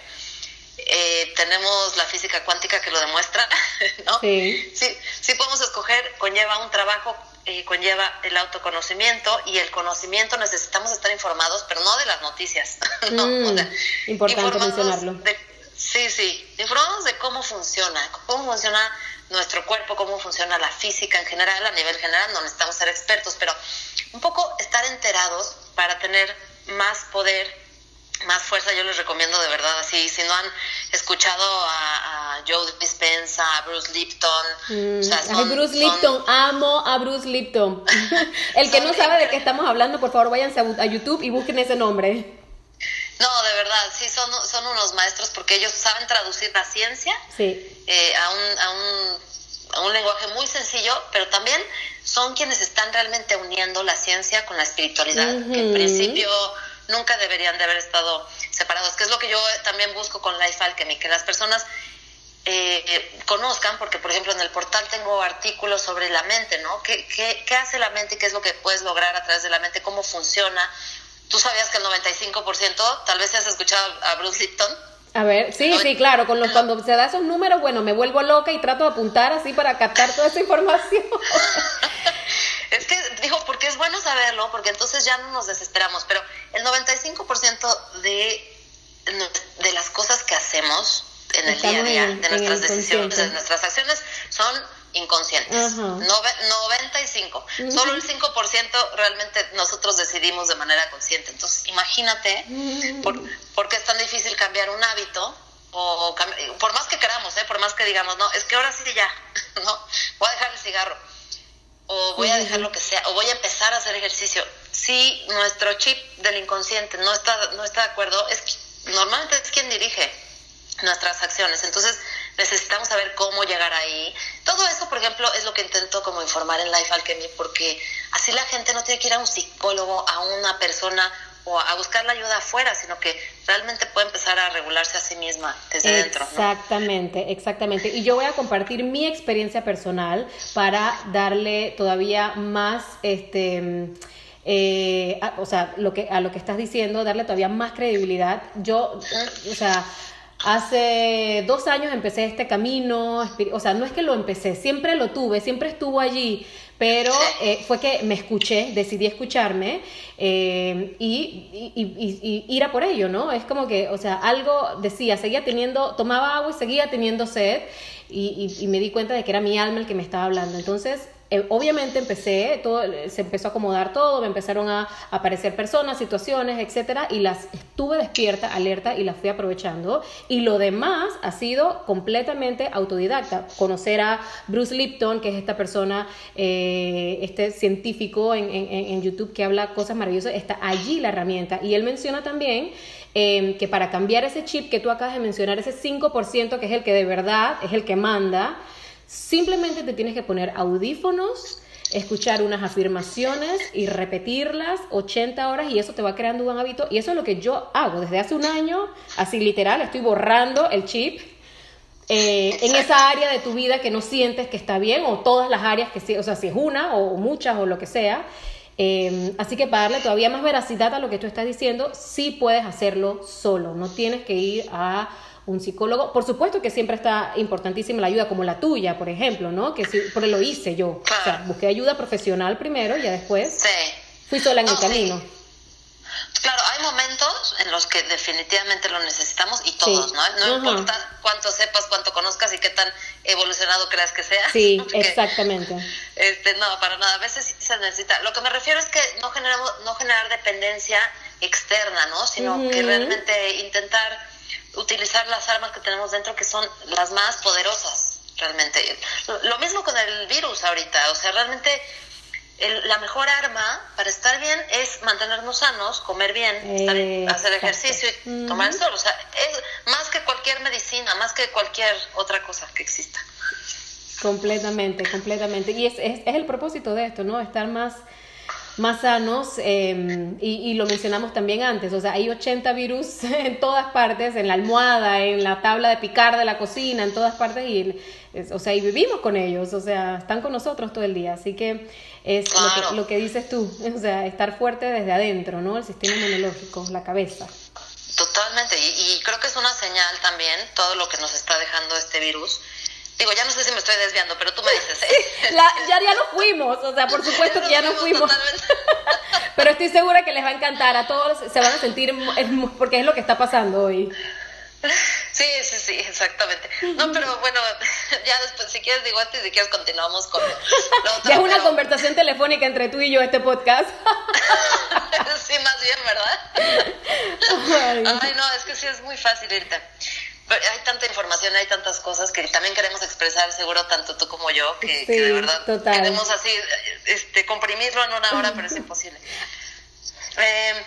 eh, tenemos la física cuántica que lo demuestra, ¿no? Sí. sí. Sí podemos escoger, conlleva un trabajo eh, conlleva el autoconocimiento y el conocimiento necesitamos estar informados, pero no de las noticias. no, mm, importante mencionarlo. sí, sí, informados de cómo funciona, cómo funciona nuestro cuerpo, cómo funciona la física en general, a nivel general, no necesitamos ser expertos, pero un poco estar enterados para tener más poder más fuerza yo les recomiendo de verdad así si no han escuchado a, Joe Dispenza a Bruce Lipton mm, Bruce Lipton amo a Bruce Lipton. El que no sabe de qué estamos hablando por favor váyanse a, YouTube y busquen ese nombre. No, de verdad, sí, son, son unos maestros porque ellos saben traducir la ciencia eh, a, un, a, un, a un lenguaje muy sencillo, pero también son quienes están realmente uniendo la ciencia con la espiritualidad, que en principio nunca deberían de haber estado separados, que es lo que yo también busco con Life Alchemy, que las personas eh, conozcan, porque por ejemplo en el portal tengo artículos sobre la mente, ¿no? ¿Qué, qué, hace la mente y qué es lo que puedes lograr a través de la mente? ¿Cómo funciona? ¿Tú sabías que el 95%, tal vez has escuchado a Bruce Lipton? A ver, sí, sí, claro, con los, cuando se da esos números, bueno, me vuelvo loca y trato de apuntar así para captar toda esa información. Es que dijo, porque es bueno saberlo, porque entonces ya no nos desesperamos, pero el 95% de, de las cosas que hacemos en el día a día, de nuestras decisiones, de nuestras acciones, son inconscientes. 95. Solo el 5% realmente nosotros decidimos de manera consciente. Entonces, imagínate por, qué es tan difícil cambiar un hábito. O, por más que queramos, ¿eh? por más que digamos, no, es que ahora sí ya, ¿no? Voy a dejar el cigarro o voy a dejar lo que sea, o voy a empezar a hacer ejercicio. Si nuestro chip del inconsciente no está, no está de acuerdo, es normalmente es quien dirige nuestras acciones. Entonces necesitamos saber cómo llegar ahí. Todo eso, por ejemplo, es lo que intento como informar en Life Alchemy, porque así la gente no tiene que ir a un psicólogo, a una persona o a buscar la ayuda afuera, sino que realmente puede empezar a regularse a sí misma desde dentro. Exactamente, exactamente. Y yo voy a compartir mi experiencia personal para darle todavía más, este, eh, o sea, lo que, a lo que estás diciendo, darle todavía más credibilidad. Yo, o sea, Hace dos años empecé este camino, o sea, no es que lo empecé, siempre lo tuve, siempre estuvo allí, pero eh, fue que me escuché, decidí escucharme eh, y, y, ir a por ello, ¿no? Es como que, o sea, algo decía, seguía teniendo, tomaba agua y seguía teniendo sed y, me di cuenta de que era mi alma el que me estaba hablando. Entonces, eh, obviamente empecé, todo, se empezó a acomodar todo, me empezaron a aparecer personas, situaciones, etcétera, y las estuve despierta, alerta y las fui aprovechando. Y lo demás ha sido completamente autodidacta. Conocer a Bruce Lipton, que es esta persona, eh, este científico en, en YouTube que habla cosas maravillosas, está allí la herramienta. Y él menciona también em, que para cambiar ese chip que tú acabas de mencionar, ese 5% que es el que de verdad es el que manda, Simplemente te tienes que poner audífonos, escuchar unas afirmaciones y repetirlas 80 horas y eso te va creando un hábito. Y eso es lo que yo hago desde hace un año, así literal, estoy borrando el chip. Eh, en esa área de tu vida que no sientes que está bien o todas las áreas que sí, o sea, si es una o muchas o lo que sea. Eh, así que para darle todavía más veracidad a lo que tú estás diciendo, sí puedes hacerlo solo, no tienes que ir a un psicólogo. Por supuesto que siempre está importantísima la ayuda, como la tuya, por ejemplo, ¿no? Que sí, por lo hice yo. O sea, busqué ayuda profesional primero y ya después fui sola en el camino. Claro, hay momentos en los que definitivamente lo necesitamos y todos, ¿no? No importa cuánto sepas, cuánto conozcas y qué tan evolucionado creas que seas. Sí, exactamente. Este, no, para nada. A veces sí se necesita. Lo que me refiero es que no, generamos, no generar dependencia externa, ¿no? Sino que realmente intentar utilizar las armas que tenemos dentro que son las más poderosas realmente. Lo mismo con el virus ahorita, o sea, realmente la mejor arma para estar bien es mantenernos sanos, comer bien, hacer ejercicio y tomar el sol. O sea, es más que cualquier medicina, más que cualquier otra cosa que exista. Completamente, completamente. Y es, es, es el propósito de esto, ¿no? Estar más más sanos em, y, lo mencionamos también antes, o sea, hay 80 virus en todas partes, en la almohada, en la tabla de picar de la cocina, en todas partes y, o sea, y vivimos con ellos, o sea, están con nosotros todo el día, así que es lo, que, lo que dices tú, o sea, estar fuerte desde adentro, ¿no? El sistema inmunológico, la cabeza. Totalmente, y, y creo que es una señal también todo lo que nos está dejando este virus Digo, ya no sé si me estoy desviando, pero tú me dices, ¿eh? ya, ya no fuimos, o sea, por supuesto que ya no fuimos. pero estoy segura que les va a encantar, a todos se van a sentir, porque es lo que está pasando hoy. Sí, sí, sí, exactamente. No, pero bueno, ya después, si quieres digo y si quieres continuamos con Ya es una conversación telefónica entre tú y yo este podcast. sí, más bien, ¿verdad? Ay. no, es que sí es muy fácil irte. Hay tanta información, hay tantas cosas que también queremos expresar, seguro tanto tú como yo, que, de verdad queremos así este, comprimirlo en una hora, pero es imposible. Eh,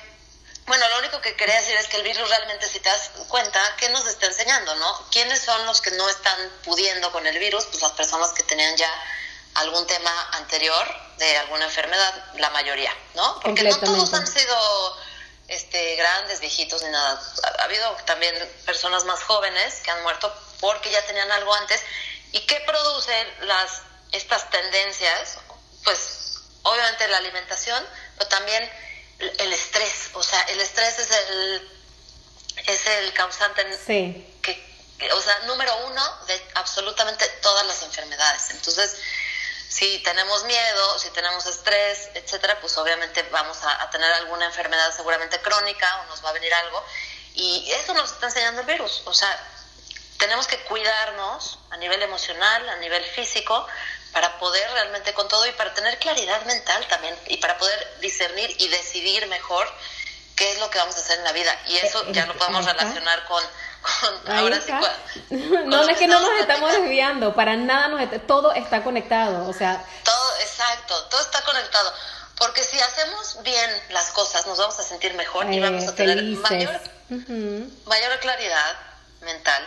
bueno, lo único que quería decir es que el virus realmente, si te das cuenta, ¿qué nos está enseñando, no? ¿Quiénes son los que no están pudiendo con el virus? Pues las personas que tenían ya algún tema anterior de alguna enfermedad, la mayoría, ¿no? Porque no todos han sido este, grandes, viejitos ni nada. Ha, habido también personas más jóvenes que han muerto porque ya tenían algo antes. ¿Y qué producen las, estas tendencias? Pues obviamente la alimentación, pero también el estrés, o sea, el estrés es el es el causante que, o sea, número uno de absolutamente todas las enfermedades. Entonces, si tenemos miedo, si tenemos estrés, etcétera, pues obviamente vamos a, a, tener alguna enfermedad seguramente crónica o nos va a venir algo. Y eso nos está enseñando el virus. O sea, tenemos que cuidarnos a nivel emocional, a nivel físico, para poder realmente con todo y para tener claridad mental también y para poder discernir y decidir mejor qué es lo que vamos a hacer en la vida. Y eso ya lo podemos relacionar con... ahora sí, no, es que no nos estamos desviando, para nada nos todo está conectado, o sea... Todo, exacto, todo está conectado. Porque si hacemos bien las cosas, nos vamos a sentir mejor y vamos a tener mayor, mayor claridad mental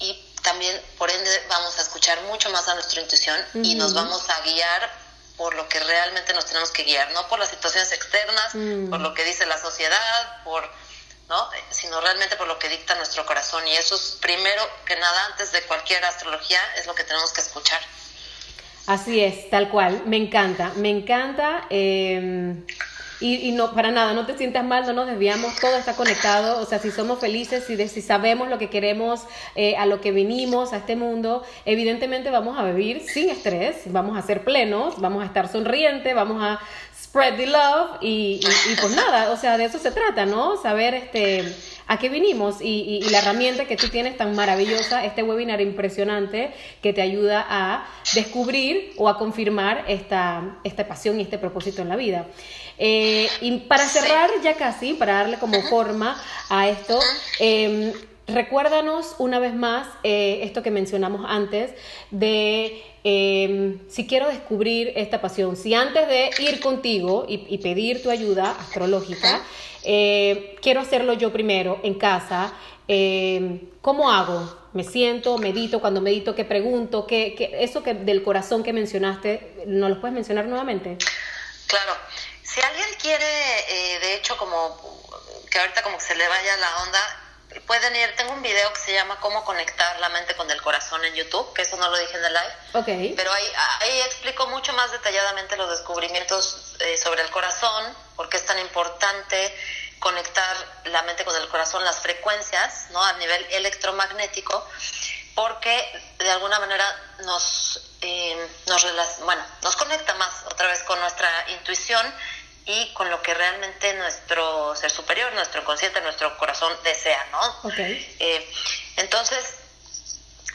y también por ende vamos a escuchar mucho más a nuestra intuición y nos vamos a guiar por lo que realmente nos tenemos que guiar, no por las situaciones externas, mm. por lo que dice la sociedad, por ¿no? sino realmente por lo que dicta nuestro corazón y eso es primero que nada antes de cualquier astrología es lo que tenemos que escuchar. Así es, tal cual, me encanta, me encanta. Eh y, no, para nada, no te sientas mal, no nos desviamos, todo está conectado, o sea, si somos felices, si, si sabemos lo que queremos, eh, a lo que vinimos a este mundo, evidentemente vamos a vivir sin estrés, vamos a ser plenos, vamos a estar sonrientes, vamos a spread the love y, y, pues nada, o sea, de eso se trata, ¿no? Saber este a qué vinimos y, y, la herramienta que tú tienes tan maravillosa, este webinar impresionante que te ayuda a descubrir o a confirmar esta, esta pasión y este propósito en la vida. Eh, y para cerrar ya casi, para darle como forma a esto, em, recuérdanos una vez más eh, esto que mencionamos antes de em, si quiero descubrir esta pasión, si antes de ir contigo y, pedir tu ayuda astrológica, eh, quiero hacerlo yo primero en casa, em, ¿cómo hago? Me siento, medito, cuando medito, ¿qué pregunto? ¿Qué, qué, eso que del corazón que mencionaste, ¿nos lo puedes mencionar nuevamente? Claro. Si alguien quiere, eh, de hecho, como que ahorita como que se le vaya la onda, pueden ir, tengo un video que se llama Cómo conectar la mente con el corazón en YouTube, que eso no lo dije en el live. Okay. Pero ahí, ahí explico mucho más detalladamente los descubrimientos eh, sobre el corazón, por qué es tan importante conectar la mente con el corazón, las frecuencias, ¿no? A nivel electromagnético, porque de alguna manera nos, eh, nos, bueno, nos conecta más otra vez con nuestra intuición y con lo que realmente nuestro ser superior, nuestro consciente, nuestro corazón desea, ¿no? Okay. Eh, entonces,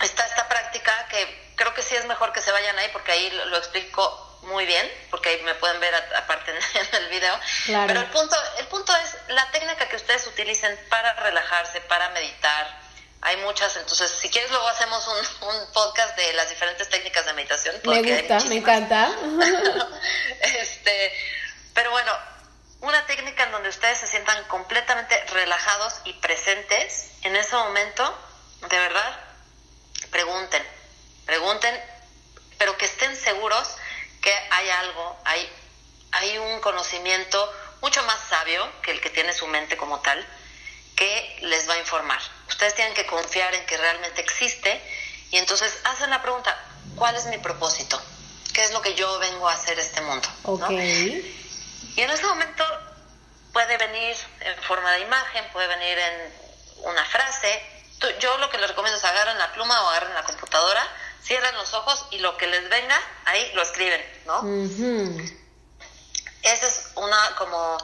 está esta práctica que creo que sí es mejor que se vayan ahí porque ahí lo, explico muy bien, porque ahí me pueden ver aparte en, el video. Claro. Pero el punto, el punto es la técnica que ustedes utilicen para relajarse, para meditar. Hay muchas, entonces si quieres luego hacemos un, un podcast de las diferentes técnicas de meditación. Me gusta, me encanta. este, pero bueno, una técnica en donde ustedes se sientan completamente relajados y presentes, en ese momento, de verdad, pregunten, pregunten, pero que estén seguros que hay algo, hay, hay un conocimiento mucho más sabio que el que tiene su mente como tal, que les va a informar. Ustedes tienen que confiar en que realmente existe y entonces hacen la pregunta, ¿cuál es mi propósito? ¿Qué es lo que yo vengo a hacer este mundo? Okay. Y en ese momento puede venir en forma de imagen, puede venir en una frase. Yo lo que les recomiendo es agarren la pluma o agarren la computadora, cierran los ojos y lo que les venga, ahí lo escriben, ¿no? Esa es una como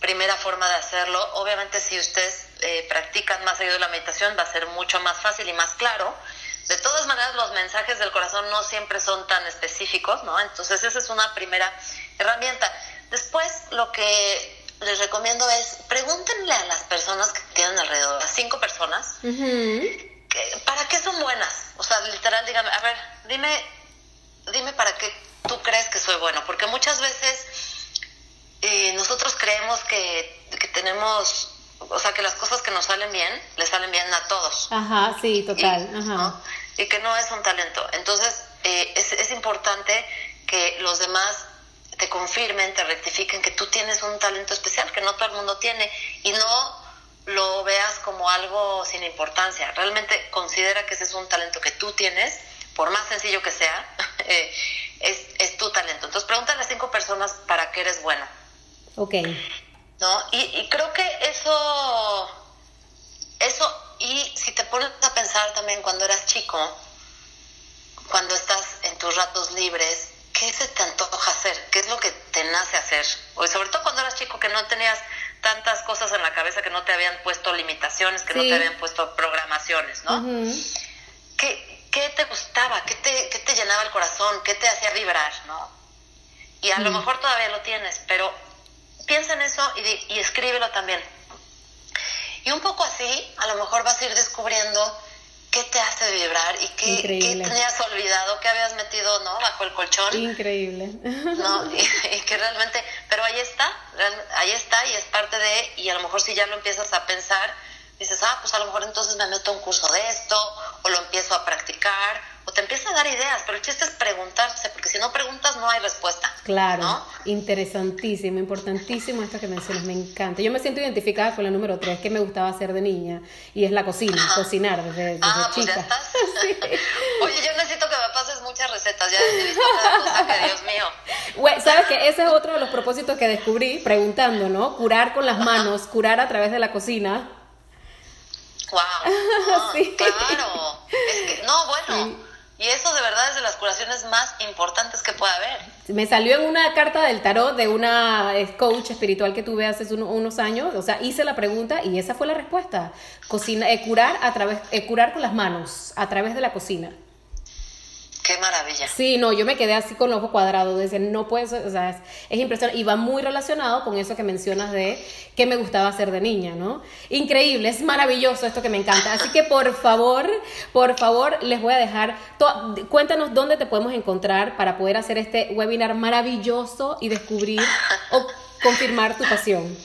primera forma de hacerlo. Obviamente si ustedes eh, practican más seguido la meditación va a ser mucho más fácil y más claro. De todas maneras, los mensajes del corazón no siempre son tan específicos, ¿no? Entonces esa es una primera herramienta. Después, lo que les recomiendo es pregúntenle a las personas que tienen alrededor, a cinco personas, ¿para qué son buenas? O sea, literal, dígame, a ver, dime, dime para qué tú crees que soy bueno, porque muchas veces eh, nosotros creemos que, que, tenemos, o sea, que las cosas que nos salen bien, le salen bien a todos. Ajá, sí, total. Y, Ajá. y que no es un talento. Entonces, eh, es, es importante que los demás te confirmen, te rectifiquen que tú tienes un talento especial que no todo el mundo tiene y no lo veas como algo sin importancia. Realmente considera que ese es un talento que tú tienes, por más sencillo que sea, eh, es, es, tu talento. Entonces pregúntale a cinco personas para qué eres bueno. Ok. ¿No? Y, y creo que eso, eso, y si te pones a pensar también cuando eras chico, cuando estás en tus ratos libres, ¿qué se te antoja hacer? ¿Qué es lo que te nace hacer? O sobre todo cuando eras chico que no tenías tantas cosas en la cabeza, que no te habían puesto limitaciones, que no te habían puesto programaciones, ¿no? ¿Qué, ¿Qué, te gustaba? ¿Qué te, ¿Qué te llenaba el corazón? ¿Qué te hacía vibrar, no? Y a lo mejor todavía lo tienes, pero piensa en eso y, y escríbelo también. Y un poco así, a lo mejor vas a ir descubriendo qué te hace vibrar y qué, qué, tenías olvidado, qué habías metido ¿no? bajo el colchón. Increíble. ¿no? Y, que realmente, pero ahí está, ahí está y es parte de, y a lo mejor si ya lo empiezas a pensar, dices, ah, pues a lo mejor entonces me meto un curso de esto, o lo empiezo a practicar, o te empieza a dar ideas, pero el chiste es preguntarse, porque si no preguntas no hay respuesta. Claro, interesantísimo, importantísimo esto que mencionas, me encanta. Yo me siento identificada con la número tres que me gustaba hacer de niña, y es la cocina, cocinar desde, desde ah, chica. Pues ya estás. Oye, yo necesito que me pases muchas recetas, ya he visto cada cosa que Dios mío. ¿Sabes que Ese es otro de los propósitos que descubrí, preguntando, ¿no? Curar con las manos, curar a través de la cocina ¡Wow! Ah, sí. Claro. Es que, no, bueno. Y eso de verdad es de las curaciones más importantes que puede haber. Me salió en una carta del tarot de una coach espiritual que tuve hace unos años. O sea, hice la pregunta y esa fue la respuesta. Cocina, eh, curar a través, eh, curar con las manos, a través de la cocina. Qué maravilla. Sí, no, yo me quedé así con los ojos cuadrados, desde no puedes, o sea, es, es, impresionante y va muy relacionado con eso que mencionas de qué me gustaba hacer de niña, ¿no? Increíble, es maravilloso esto que me encanta. Así que por favor, por favor, les voy a dejar, cuéntanos dónde te podemos encontrar para poder hacer este webinar maravilloso y descubrir o confirmar tu pasión.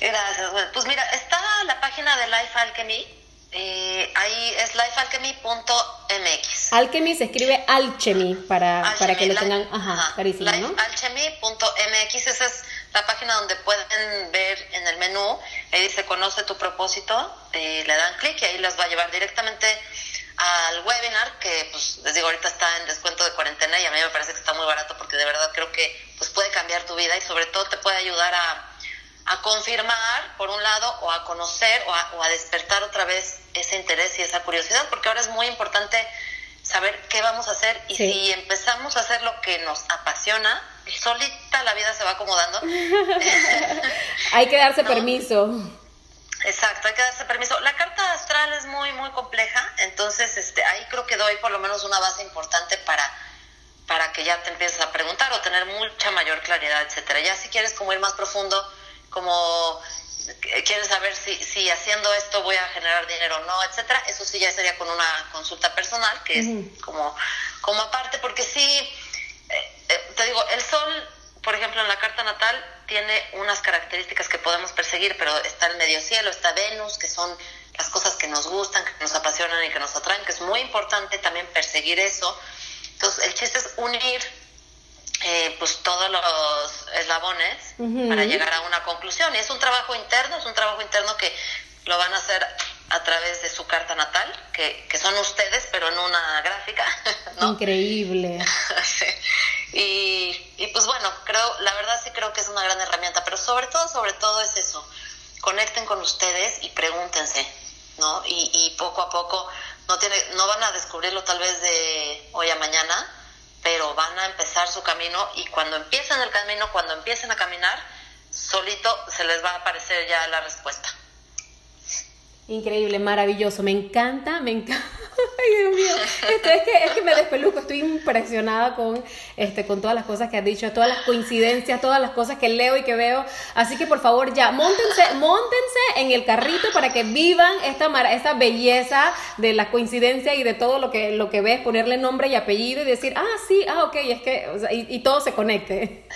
Gracias. Pues mira, está la página de Life Alchemy eh, ahí es lifealchemy.mx. Alchemy se escribe alchemy para, para que lo tengan ajá, carísimo, Lifealchemy.mx, esa es la página donde pueden ver en el menú, ahí dice conoce tu propósito, eh, le dan clic y ahí las va a llevar directamente al webinar que pues les digo ahorita está en descuento de cuarentena y a mí me parece que está muy barato porque de verdad creo que pues puede cambiar tu vida y sobre todo te puede ayudar a a confirmar, por un lado, o a conocer o a, despertar otra vez ese interés y esa curiosidad, porque ahora es muy importante saber qué vamos a hacer y si empezamos a hacer lo que nos apasiona, solita la vida se va acomodando. hay que darse permiso. Exacto, hay que darse permiso. La carta astral es muy, muy compleja, entonces este, ahí creo que doy por lo menos una base importante para, para que ya te empieces a preguntar o tener mucha mayor claridad, etcétera. Ya si quieres como ir más profundo, como quieres saber si, si haciendo esto voy a generar dinero o no, etcétera, eso sí ya sería con una consulta personal, que es como, como aparte, porque sí, eh, eh, te digo, el sol, por ejemplo, en la carta natal tiene unas características que podemos perseguir, pero está el medio cielo, está Venus, que son las cosas que nos gustan, que nos apasionan y que nos atraen, que es muy importante también perseguir eso. Entonces, el chiste es unir eh, pues todos los eslabones para llegar a una conclusión. Y es un trabajo interno, es un trabajo interno que lo van a hacer a través de su carta natal, que, que son ustedes, pero en una gráfica. Increíble. y, y pues bueno, creo, la verdad sí creo que es una gran herramienta, pero sobre todo, sobre todo es eso, conecten con ustedes y pregúntense, ¿no? Y, y poco a poco no, tiene, no van a descubrirlo tal vez de hoy a mañana, pero van a empezar su camino y cuando empiecen el camino, cuando empiecen a caminar, solito se les va a aparecer ya la respuesta. Increíble, maravilloso, me encanta, me encanta. Ay, Dios mío, esto es que, es que me despeluco, estoy impresionada con, este, con todas las cosas que has dicho, todas las coincidencias, todas las cosas que leo y que veo. Así que por favor ya, montense, montense en el carrito para que vivan esta, esta belleza de la coincidencia y de todo lo que, lo que ves, ponerle nombre y apellido y decir, ah, sí, ah, ok, es que, y, todo se conecte.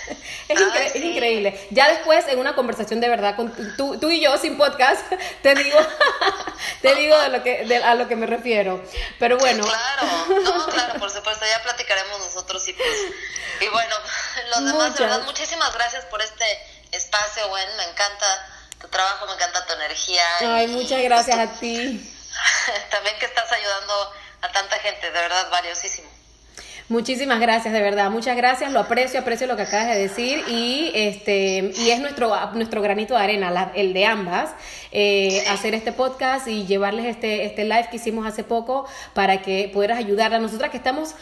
Es, es, increíble. Ya después, en una conversación de verdad, con tú, tú y yo sin podcast, te digo, te digo de lo que, de, a lo que me refiero. Pero bueno. Claro, no, claro, por supuesto, ya platicaremos nosotros y pues, y bueno, los demás, de verdad, muchísimas gracias por este espacio, Gwen, me encanta tu trabajo, me encanta tu energía. Ay, muchas gracias a ti. También que estás ayudando a tanta gente, de verdad, valiosísimo. Muchísimas gracias, de verdad, muchas gracias, lo aprecio, aprecio lo que acabas de decir. Y este y es nuestro nuestro granito de arena, el de ambas, eh, hacer este podcast y llevarles este este live que hicimos hace poco para que pudieras ayudar a nosotras que estamos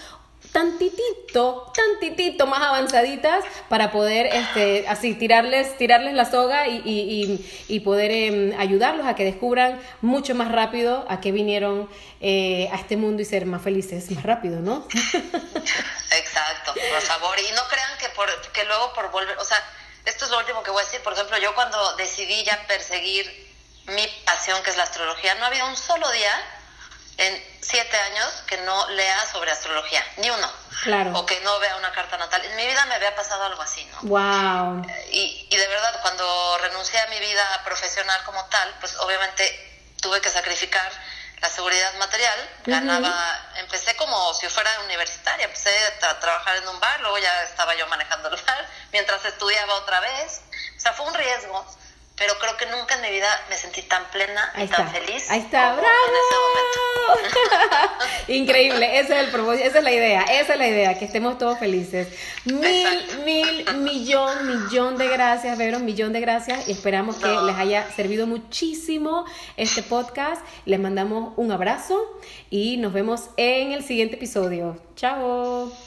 tantitito, tantitito más avanzaditas para poder este, así tirarles, tirarles la soga y, y, y, poder em, ayudarlos a que descubran mucho más rápido a qué vinieron eh, a este mundo y ser más felices más rápido, ¿no? Exacto, por favor. Y no crean que, por, que luego por volver, o sea, esto es lo último que voy a decir. Por ejemplo, yo cuando decidí ya perseguir mi pasión, que es la astrología, no había un solo día en siete años que no lea sobre astrología, ni uno. Claro. O que no vea una carta natal. En mi vida me había pasado algo así, ¿no? Wow. Y, y de verdad, cuando renuncié a mi vida profesional como tal, pues obviamente tuve que sacrificar la seguridad material. Ganaba, empecé como si fuera universitaria, empecé a trabajar en un bar, luego ya estaba yo manejando el bar, mientras estudiaba otra vez. O sea, fue un riesgo pero creo que nunca en mi vida me sentí tan plena y tan feliz. Ahí está, bravo. En ese momento. Increíble, ese es el propósito, esa es la idea, esa es la idea, que estemos todos felices. Mil, mil, millón, millón de gracias, Vero, millón de gracias y esperamos que les haya servido muchísimo este podcast. Les mandamos un abrazo y nos vemos en el siguiente episodio. Chao.